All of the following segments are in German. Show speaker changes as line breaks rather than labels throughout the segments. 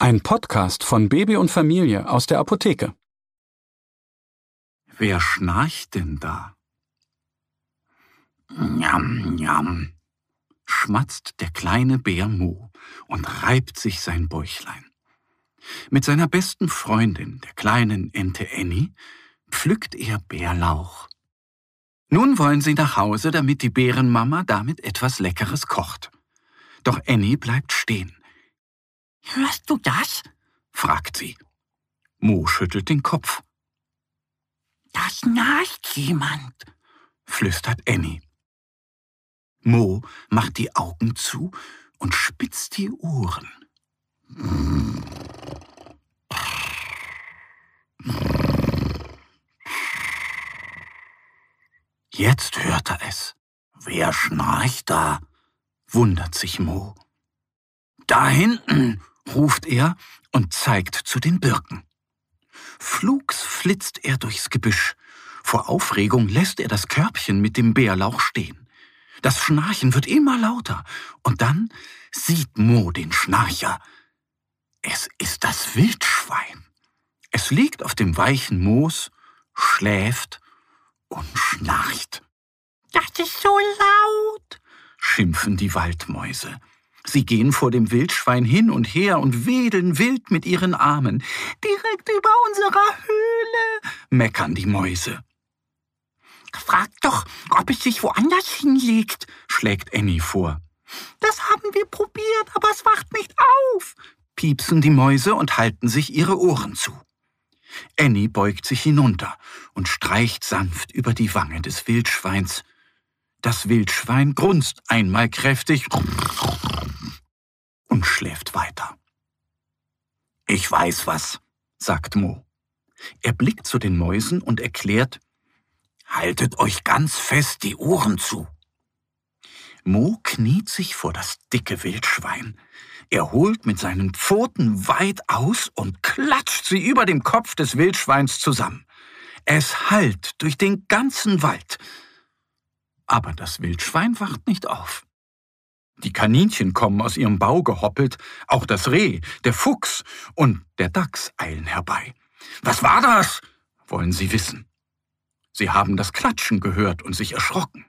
Ein Podcast von Baby und Familie aus der Apotheke.
Wer schnarcht denn da? Njam, njam, schmatzt der kleine Bär Mo und reibt sich sein Bäuchlein. Mit seiner besten Freundin, der kleinen Ente Annie, pflückt er Bärlauch. Nun wollen sie nach Hause, damit die Bärenmama damit etwas Leckeres kocht. Doch Annie bleibt stehen. Hörst du das? fragt sie. Mo schüttelt den Kopf. Da schnarcht jemand, flüstert Annie. Mo macht die Augen zu und spitzt die Ohren. Jetzt hört er es. Wer schnarcht da? wundert sich Mo. Da hinten, ruft er und zeigt zu den Birken. Flugs flitzt er durchs Gebüsch. Vor Aufregung lässt er das Körbchen mit dem Bärlauch stehen. Das Schnarchen wird immer lauter, und dann sieht Mo den Schnarcher. Es ist das Wildschwein. Es liegt auf dem weichen Moos, schläft und schnarcht. Das ist so laut, schimpfen die Waldmäuse. Sie gehen vor dem Wildschwein hin und her und wedeln wild mit ihren Armen. Direkt über unserer Höhle, meckern die Mäuse. Frag doch, ob es sich woanders hinlegt, schlägt Annie vor. Das haben wir probiert, aber es wacht nicht auf, piepsen die Mäuse und halten sich ihre Ohren zu. Annie beugt sich hinunter und streicht sanft über die Wange des Wildschweins. Das Wildschwein grunzt einmal kräftig schläft weiter. Ich weiß was, sagt Mo. Er blickt zu den Mäusen und erklärt, Haltet euch ganz fest die Ohren zu. Mo kniet sich vor das dicke Wildschwein. Er holt mit seinen Pfoten weit aus und klatscht sie über dem Kopf des Wildschweins zusammen. Es hallt durch den ganzen Wald. Aber das Wildschwein wacht nicht auf. Die Kaninchen kommen aus ihrem Bau gehoppelt, auch das Reh, der Fuchs und der Dachs eilen herbei. Was war das? wollen sie wissen. Sie haben das Klatschen gehört und sich erschrocken.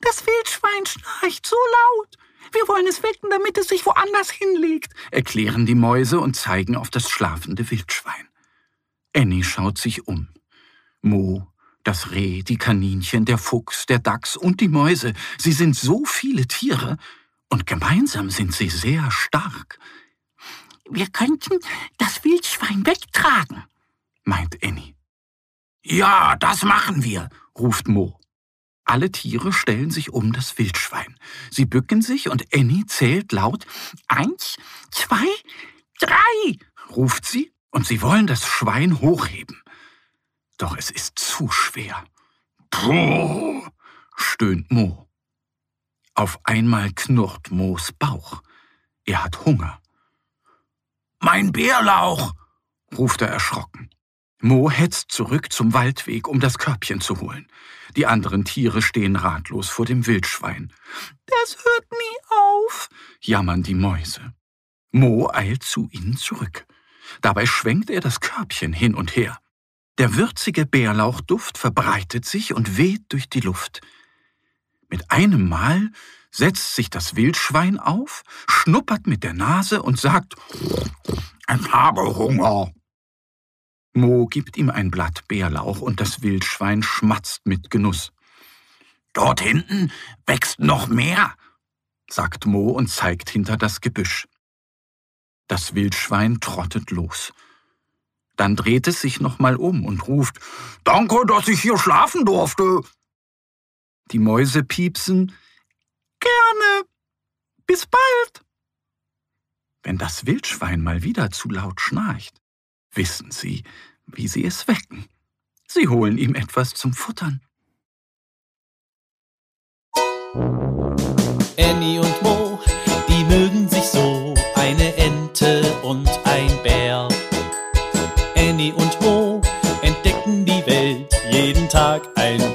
Das Wildschwein schnarcht so laut. Wir wollen es wecken, damit es sich woanders hinlegt, erklären die Mäuse und zeigen auf das schlafende Wildschwein. Annie schaut sich um. Mo, das Reh, die Kaninchen, der Fuchs, der Dachs und die Mäuse, sie sind so viele Tiere, und gemeinsam sind sie sehr stark. Wir könnten das Wildschwein wegtragen, meint Annie. Ja, das machen wir, ruft Mo. Alle Tiere stellen sich um das Wildschwein. Sie bücken sich und Annie zählt laut Eins, zwei, drei, ruft sie, und sie wollen das Schwein hochheben. Doch es ist zu schwer. Puh, stöhnt Mo. Auf einmal knurrt Moos Bauch. Er hat Hunger. Mein Bärlauch, ruft er erschrocken. Mo hetzt zurück zum Waldweg, um das Körbchen zu holen. Die anderen Tiere stehen ratlos vor dem Wildschwein. Das hört nie auf, jammern die Mäuse. Mo eilt zu ihnen zurück. Dabei schwenkt er das Körbchen hin und her. Der würzige Bärlauchduft verbreitet sich und weht durch die Luft. Mit einem Mal setzt sich das Wildschwein auf, schnuppert mit der Nase und sagt, ich habe Hunger. Mo gibt ihm ein Blatt Bärlauch und das Wildschwein schmatzt mit Genuss. Dort hinten wächst noch mehr, sagt Mo und zeigt hinter das Gebüsch. Das Wildschwein trottet los. Dann dreht es sich nochmal um und ruft Danke, dass ich hier schlafen durfte. Die Mäuse piepsen Gerne. Bis bald.
Wenn das Wildschwein mal wieder zu laut schnarcht, wissen Sie, wie Sie es wecken. Sie holen ihm etwas zum Futtern.
Annie und Mo, die mögen sich so, eine Ente